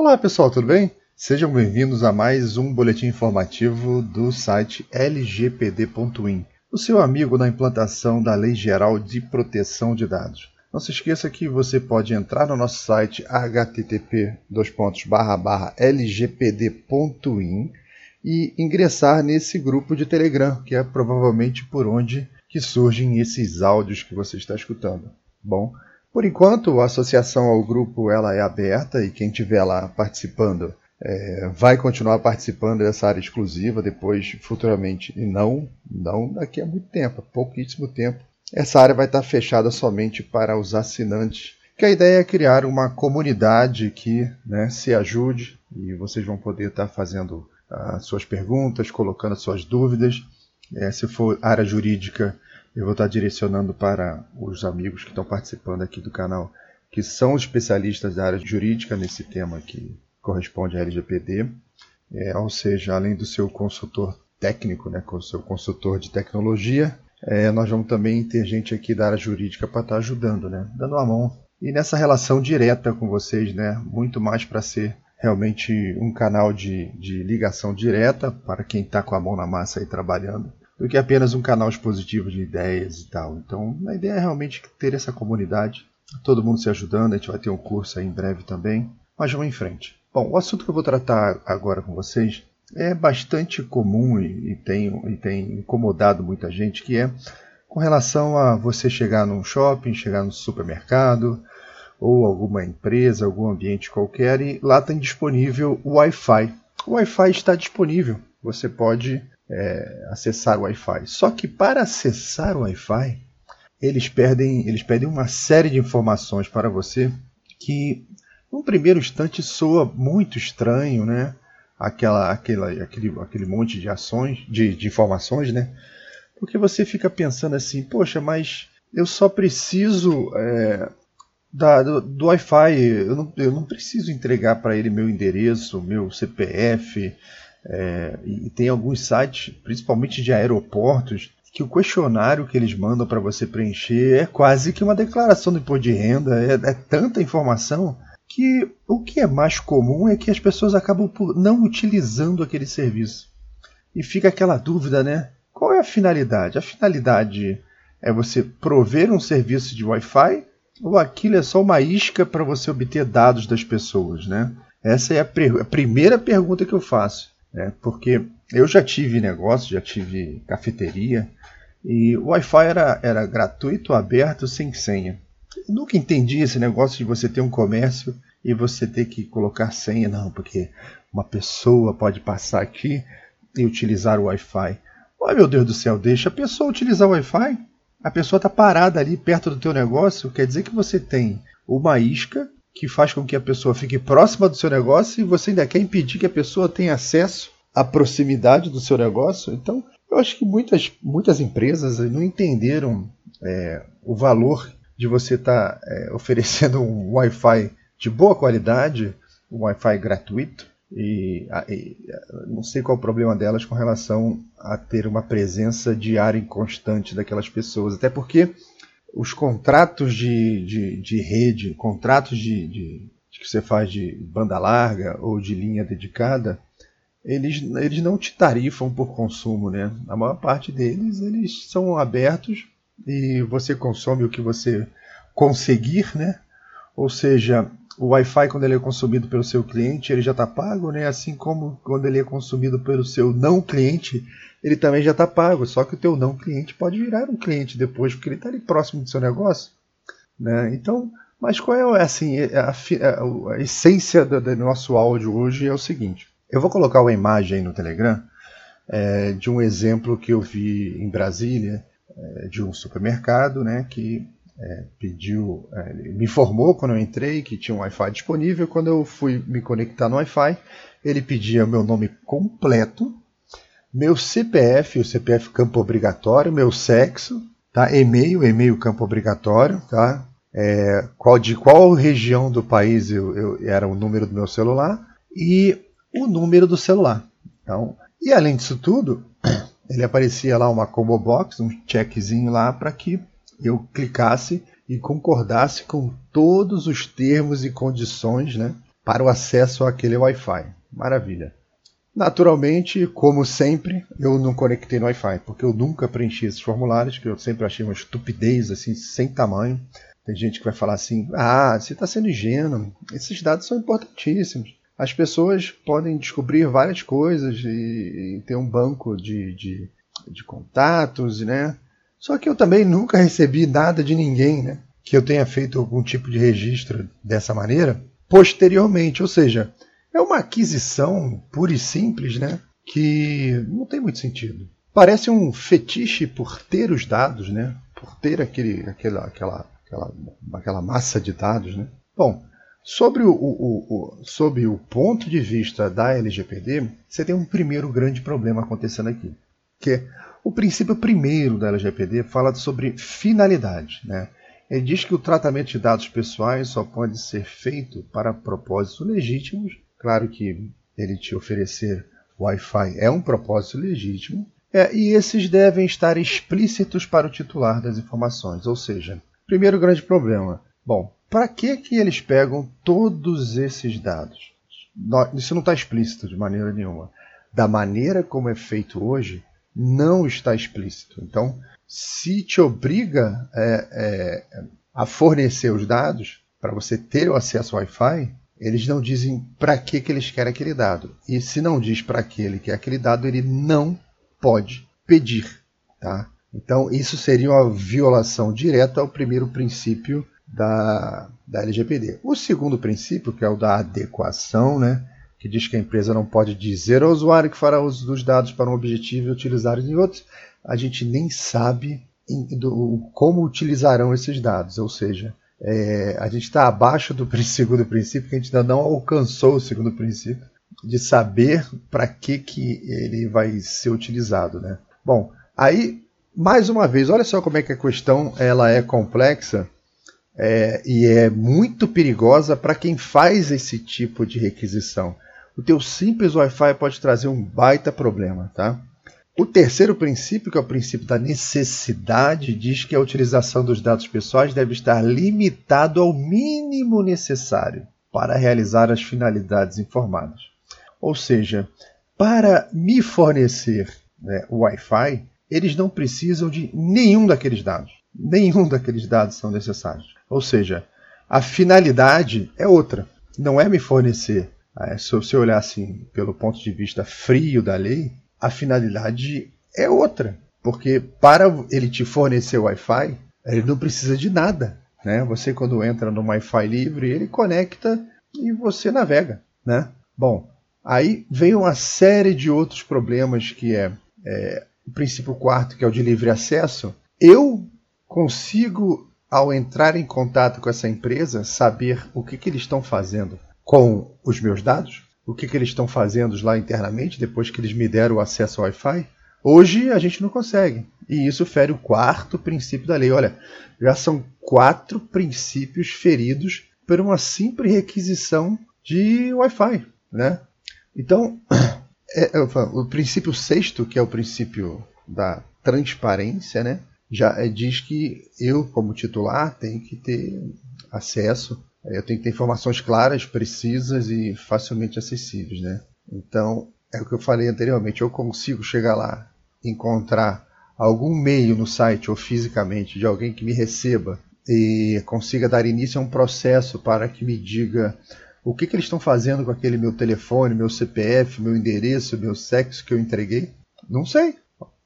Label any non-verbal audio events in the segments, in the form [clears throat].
Olá pessoal, tudo bem? Sejam bem-vindos a mais um boletim informativo do site lgpd.in, o seu amigo na implantação da Lei Geral de Proteção de Dados. Não se esqueça que você pode entrar no nosso site http://lgpd.in e ingressar nesse grupo de Telegram, que é provavelmente por onde que surgem esses áudios que você está escutando. Bom, por enquanto a associação ao grupo ela é aberta e quem estiver lá participando é, vai continuar participando dessa área exclusiva depois futuramente e não não daqui a muito tempo, pouquíssimo tempo. Essa área vai estar fechada somente para os assinantes. Que a ideia é criar uma comunidade que né, se ajude e vocês vão poder estar fazendo as suas perguntas, colocando as suas dúvidas. É, se for área jurídica, eu vou estar direcionando para os amigos que estão participando aqui do canal, que são especialistas da área jurídica nesse tema que corresponde à LGPD. É, ou seja, além do seu consultor técnico, né, com o seu consultor de tecnologia, é, nós vamos também ter gente aqui da área jurídica para estar ajudando, né, dando a mão. E nessa relação direta com vocês, né, muito mais para ser realmente um canal de, de ligação direta para quem está com a mão na massa aí trabalhando, do que apenas um canal expositivo de ideias e tal. Então, a ideia é realmente ter essa comunidade, todo mundo se ajudando. A gente vai ter um curso aí em breve também, mas vamos em frente. Bom, o assunto que eu vou tratar agora com vocês é bastante comum e, e, tem, e tem incomodado muita gente, que é com relação a você chegar num shopping, chegar no supermercado, ou alguma empresa, algum ambiente qualquer, e lá tem disponível o Wi-Fi. O Wi-Fi está disponível, você pode é, acessar o Wi-Fi. Só que para acessar o Wi-Fi, eles pedem, eles pedem uma série de informações para você que, num primeiro instante, soa muito estranho, né? Aquela, aquela, aquele, aquele monte de ações, de, de informações, né? Porque você fica pensando assim, poxa, mas eu só preciso é, da, do, do Wi-Fi. Eu não, eu não preciso entregar para ele meu endereço, meu CPF. É, e tem alguns sites, principalmente de aeroportos, que o questionário que eles mandam para você preencher é quase que uma declaração do imposto de renda. É, é tanta informação que o que é mais comum é que as pessoas acabam por não utilizando aquele serviço. E fica aquela dúvida, né? Qual é a finalidade? A finalidade é você prover um serviço de Wi-Fi ou aquilo é só uma isca para você obter dados das pessoas, né? Essa é a, a primeira pergunta que eu faço, né? porque eu já tive negócio, já tive cafeteria e o Wi-Fi era, era gratuito, aberto, sem senha. Eu nunca entendi esse negócio de você ter um comércio e você ter que colocar senha, não, porque uma pessoa pode passar aqui e utilizar o Wi-Fi. Ai meu Deus do céu, deixa a pessoa utilizar o Wi-Fi a pessoa está parada ali perto do teu negócio, quer dizer que você tem uma isca que faz com que a pessoa fique próxima do seu negócio e você ainda quer impedir que a pessoa tenha acesso à proximidade do seu negócio. Então, eu acho que muitas, muitas empresas não entenderam é, o valor de você estar tá, é, [laughs] oferecendo um Wi-Fi de boa qualidade, um Wi-Fi gratuito, e, e, não sei qual é o problema delas com relação a ter uma presença diária e constante daquelas pessoas. Até porque os contratos de, de, de rede, contratos de, de, de, que você faz de banda larga ou de linha dedicada, eles, eles não te tarifam por consumo. Né? A maior parte deles eles são abertos e você consome o que você conseguir, né? ou seja, o Wi-Fi, quando ele é consumido pelo seu cliente, ele já está pago, né? assim como quando ele é consumido pelo seu não cliente, ele também já está pago. Só que o teu não cliente pode virar um cliente depois, porque ele está ali próximo do seu negócio. Né? Então, mas qual é assim, a, a, a essência do, do, nosso áudio hoje é o seguinte. Eu vou colocar uma imagem no Telegram é, de um exemplo que eu vi em Brasília, é, de um supermercado, né, que é, pediu, é, me informou quando eu entrei que tinha um Wi-Fi disponível. Quando eu fui me conectar no Wi-Fi, ele pedia meu nome completo, meu CPF, o CPF campo obrigatório, meu sexo, tá? E-mail, e-mail campo obrigatório, tá? É, qual, de qual região do país eu, eu, era o número do meu celular e o número do celular. Então, e além disso tudo, [clears throat] ele aparecia lá uma combo box, um checkzinho lá para que eu clicasse e concordasse com todos os termos e condições, né, para o acesso àquele Wi-Fi. Maravilha. Naturalmente, como sempre, eu não conectei no Wi-Fi, porque eu nunca preenchi esses formulários, que eu sempre achei uma estupidez assim, sem tamanho. Tem gente que vai falar assim: ah, você está sendo ingênuo, esses dados são importantíssimos. As pessoas podem descobrir várias coisas e, e ter um banco de, de, de contatos, né? Só que eu também nunca recebi nada de ninguém, né? Que eu tenha feito algum tipo de registro dessa maneira posteriormente. Ou seja, é uma aquisição pura e simples, né? Que não tem muito sentido. Parece um fetiche por ter os dados, né? Por ter aquele, aquela, aquela, aquela, aquela massa de dados, né? Bom, sobre o, o, o, sobre o ponto de vista da LGPD, você tem um primeiro grande problema acontecendo aqui, que é o princípio primeiro da LGPD fala sobre finalidade. Né? Ele diz que o tratamento de dados pessoais só pode ser feito para propósitos legítimos. Claro que ele te oferecer Wi-Fi é um propósito legítimo, é, e esses devem estar explícitos para o titular das informações. Ou seja, primeiro grande problema. Bom, para que, que eles pegam todos esses dados? Isso não está explícito de maneira nenhuma. Da maneira como é feito hoje, não está explícito. Então, se te obriga é, é, a fornecer os dados para você ter o acesso ao Wi-Fi, eles não dizem para que, que eles querem aquele dado. E se não diz para que ele quer aquele dado, ele não pode pedir. Tá? Então, isso seria uma violação direta ao primeiro princípio da, da LGPD. O segundo princípio, que é o da adequação, né? Que diz que a empresa não pode dizer ao usuário que fará uso dos dados para um objetivo e utilizar em outros, a gente nem sabe em, do, como utilizarão esses dados. Ou seja, é, a gente está abaixo do [laughs] segundo princípio, que a gente ainda não alcançou o segundo princípio, de saber para que, que ele vai ser utilizado. Né? Bom, aí, mais uma vez, olha só como é que a questão ela é complexa é, e é muito perigosa para quem faz esse tipo de requisição o teu simples Wi-Fi pode trazer um baita problema, tá? O terceiro princípio, que é o princípio da necessidade, diz que a utilização dos dados pessoais deve estar limitado ao mínimo necessário para realizar as finalidades informadas. Ou seja, para me fornecer né, o Wi-Fi, eles não precisam de nenhum daqueles dados. Nenhum daqueles dados são necessários. Ou seja, a finalidade é outra. Não é me fornecer se você olhar assim pelo ponto de vista frio da lei, a finalidade é outra. Porque para ele te fornecer Wi-Fi, ele não precisa de nada. Né? Você, quando entra no Wi-Fi livre, ele conecta e você navega. Né? Bom, aí vem uma série de outros problemas que é, é o princípio quarto, que é o de livre acesso. Eu consigo, ao entrar em contato com essa empresa, saber o que, que eles estão fazendo com os meus dados, o que, que eles estão fazendo lá internamente depois que eles me deram o acesso ao Wi-Fi. Hoje a gente não consegue. E isso fere o quarto princípio da lei. Olha, já são quatro princípios feridos por uma simples requisição de Wi-Fi. Né? Então, [clears throat] é, é, o princípio sexto, que é o princípio da transparência, né, já é, diz que eu, como titular, tenho que ter acesso eu tenho que ter informações claras, precisas e facilmente acessíveis, né? Então, é o que eu falei anteriormente, eu consigo chegar lá, encontrar algum meio no site ou fisicamente de alguém que me receba e consiga dar início a um processo para que me diga o que, que eles estão fazendo com aquele meu telefone, meu CPF, meu endereço, meu sexo que eu entreguei? Não sei.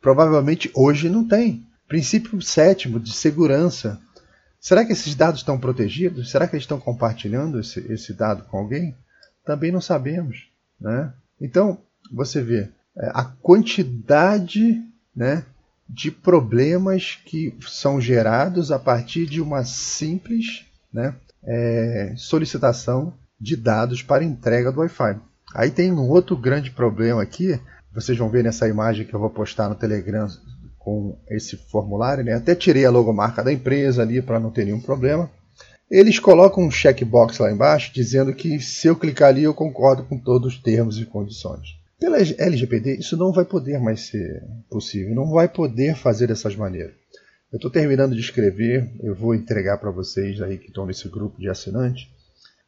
Provavelmente hoje não tem. Princípio sétimo de segurança. Será que esses dados estão protegidos? Será que eles estão compartilhando esse, esse dado com alguém? Também não sabemos. Né? Então, você vê é, a quantidade né, de problemas que são gerados a partir de uma simples né, é, solicitação de dados para entrega do Wi-Fi. Aí tem um outro grande problema aqui, vocês vão ver nessa imagem que eu vou postar no Telegram com esse formulário, né? até tirei a logomarca da empresa ali para não ter nenhum problema. Eles colocam um checkbox lá embaixo dizendo que se eu clicar ali eu concordo com todos os termos e condições. Pela LGPD isso não vai poder mais ser possível, não vai poder fazer dessas maneiras. Eu estou terminando de escrever, eu vou entregar para vocês aí que estão nesse grupo de assinantes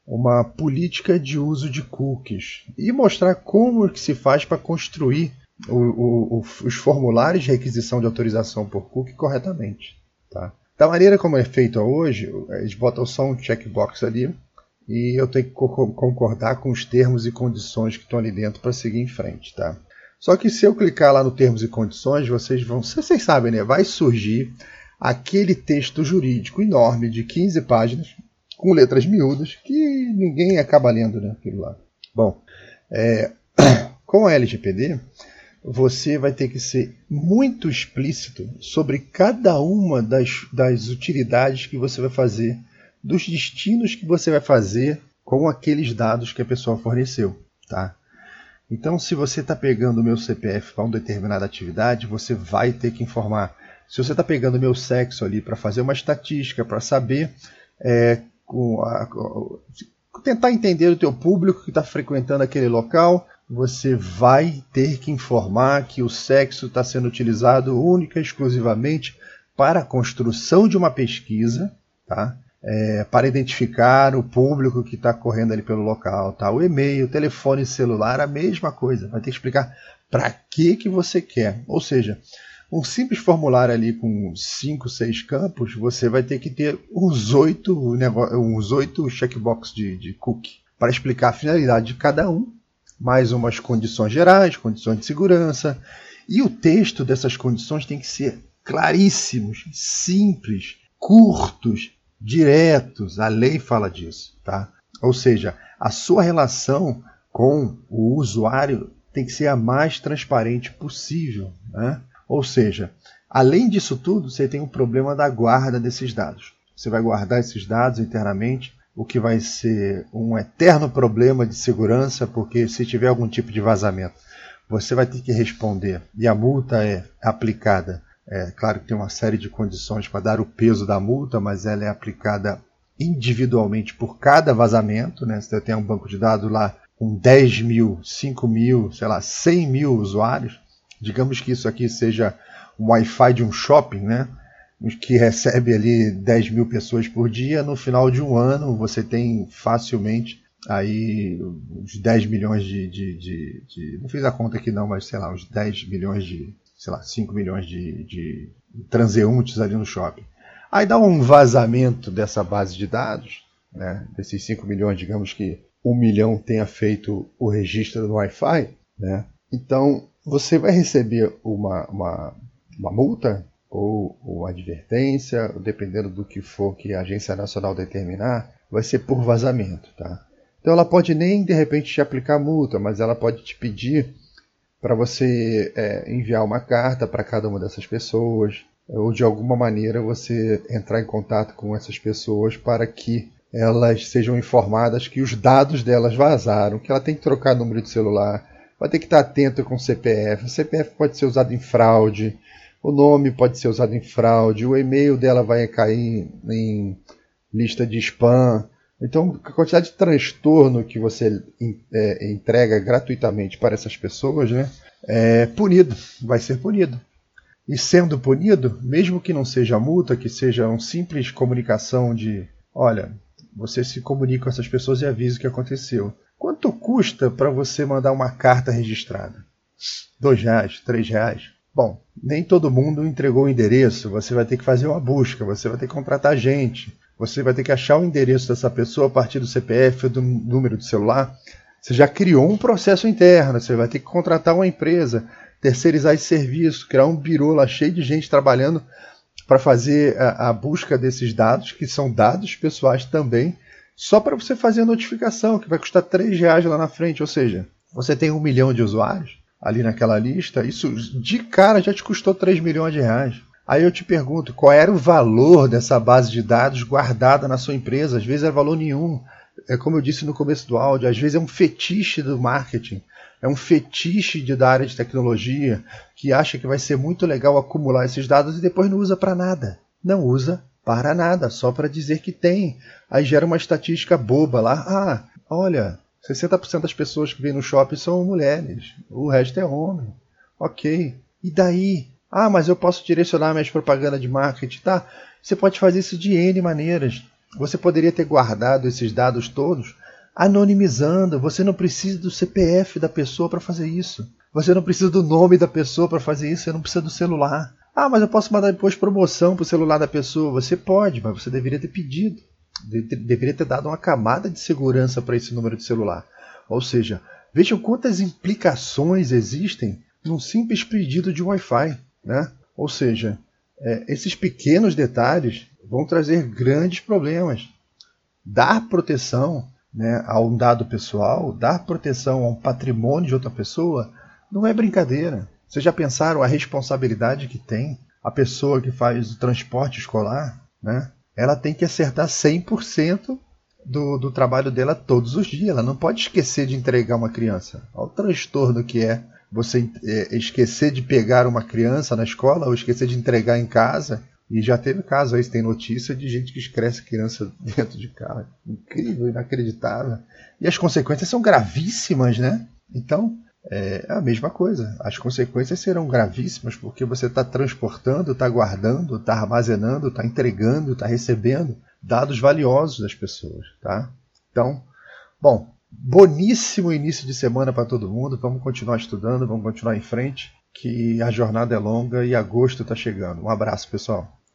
uma política de uso de cookies e mostrar como que se faz para construir o, o, os formulários de requisição de autorização por cookie corretamente. Tá? Da maneira como é feito hoje, eles botam só um checkbox ali e eu tenho que concordar com os termos e condições que estão ali dentro para seguir em frente. Tá? Só que se eu clicar lá no termos e condições, vocês vão. Vocês sabem, né? Vai surgir aquele texto jurídico enorme de 15 páginas, com letras miúdas, que ninguém acaba lendo, né? Aquilo lá. Bom, é, [clears throat] com a LGPD, você vai ter que ser muito explícito sobre cada uma das, das utilidades que você vai fazer, dos destinos que você vai fazer com aqueles dados que a pessoa forneceu, tá? Então, se você está pegando o meu CPF para uma determinada atividade, você vai ter que informar. Se você está pegando o meu sexo ali para fazer uma estatística, para saber, é, a, tentar entender o teu público que está frequentando aquele local, você vai ter que informar que o sexo está sendo utilizado única e exclusivamente para a construção de uma pesquisa, tá? é, para identificar o público que está correndo ali pelo local. Tá? O e-mail, o telefone celular, a mesma coisa. Vai ter que explicar para que, que você quer. Ou seja, um simples formulário ali com 5, 6 campos, você vai ter que ter uns 8, uns 8 checkbox de, de cookie para explicar a finalidade de cada um, mais umas condições gerais, condições de segurança. E o texto dessas condições tem que ser claríssimos, simples, curtos, diretos. A lei fala disso, tá? Ou seja, a sua relação com o usuário tem que ser a mais transparente possível, né? Ou seja, além disso tudo, você tem o um problema da guarda desses dados. Você vai guardar esses dados internamente, o que vai ser um eterno problema de segurança, porque se tiver algum tipo de vazamento, você vai ter que responder e a multa é aplicada é claro que tem uma série de condições para dar o peso da multa, mas ela é aplicada individualmente por cada vazamento. Né? Você tem um banco de dados lá com 10 mil, 5 mil, sei lá, 100 mil usuários. Digamos que isso aqui seja um Wi-Fi de um shopping, né? Que recebe ali 10 mil pessoas por dia. No final de um ano, você tem facilmente aí uns 10 milhões de, de, de, de, Não fiz a conta aqui não, mas sei lá, uns 10 milhões de, sei lá, 5 milhões de, transeuntes ali no shopping. Aí dá um vazamento dessa base de dados, né, desses 5 milhões, digamos que 1 milhão tenha feito o registro no Wi-Fi, né, então você vai receber uma, uma, uma multa ou, ou advertência, dependendo do que for que a Agência Nacional determinar, vai ser por vazamento. Tá? Então ela pode nem de repente te aplicar multa, mas ela pode te pedir para você é, enviar uma carta para cada uma dessas pessoas, ou de alguma maneira você entrar em contato com essas pessoas para que elas sejam informadas que os dados delas vazaram, que ela tem que trocar número de celular, vai ter que estar atento com o CPF. O CPF pode ser usado em fraude, o nome pode ser usado em fraude, o e-mail dela vai cair em lista de spam. Então, a quantidade de transtorno que você é, entrega gratuitamente para essas pessoas, né, é punido, vai ser punido. E sendo punido, mesmo que não seja multa, que seja uma simples comunicação de, olha, você se comunica com essas pessoas e avisa o que aconteceu. Quanto custa para você mandar uma carta registrada? Dois reais, três reais? Bom, nem todo mundo entregou o endereço. Você vai ter que fazer uma busca, você vai ter que contratar gente. Você vai ter que achar o endereço dessa pessoa a partir do CPF ou do número de celular. Você já criou um processo interno, você vai ter que contratar uma empresa, terceirizar esse serviço, criar um birô lá cheio de gente trabalhando para fazer a, a, busca desses dados, que são dados pessoais também, só para você fazer a notificação, que vai custar 3 reais lá na frente. Ou seja, você tem um milhão de usuários ali naquela lista, isso de cara já te custou 3 milhões de reais. Aí eu te pergunto, qual era o valor dessa base de dados guardada na sua empresa? Às vezes é valor nenhum. É como eu disse no começo do áudio, às vezes é um fetiche do marketing, é um fetiche de, da área de tecnologia que acha que vai ser muito legal acumular esses dados e depois não usa para nada. Não usa para nada, só para dizer que tem. Aí gera uma estatística boba lá. Ah, olha, 60% das pessoas que vêm no shopping são mulheres, o resto é homem. Ok. E daí? Ah, mas eu posso direcionar minhas propagandas de marketing. Tá, você pode fazer isso de N maneiras. Você poderia ter guardado esses dados todos anonimizando. Você não precisa do CPF da pessoa para fazer isso. Você não precisa do nome da pessoa para fazer isso. Você não precisa do celular. Ah, mas eu posso mandar depois promoção para o celular da pessoa. Você pode, mas você deveria ter pedido. Deveria ter dado uma camada de segurança para esse número de celular. Ou seja, vejam quantas implicações existem num simples pedido de Wi-Fi. Né? Ou seja, é, esses pequenos detalhes vão trazer grandes problemas. Dar proteção né, a um dado pessoal, dar proteção a um patrimônio de outra pessoa, não é brincadeira. Vocês já pensaram a responsabilidade que tem a pessoa que faz o transporte escolar? Né? Ela tem que acertar 100% do, do trabalho dela todos os dias. Ela não pode esquecer de entregar uma criança. Olha o transtorno que é você é, esquecer de pegar uma criança na escola ou esquecer de entregar em casa. E já teve caso aí, tem notícia de gente que esquece criança [laughs] dentro de carro. Incrível, inacreditável. E as consequências são gravíssimas, né? Então, é a mesma coisa. As consequências serão gravíssimas porque você está transportando, está guardando, está armazenando, está entregando, está recebendo dados valiosos das pessoas, tá? Então, bom, boníssimo início de semana para todo mundo. Vamos continuar estudando, vamos continuar em frente, que a jornada é longa e agosto está chegando. Um abraço, pessoal.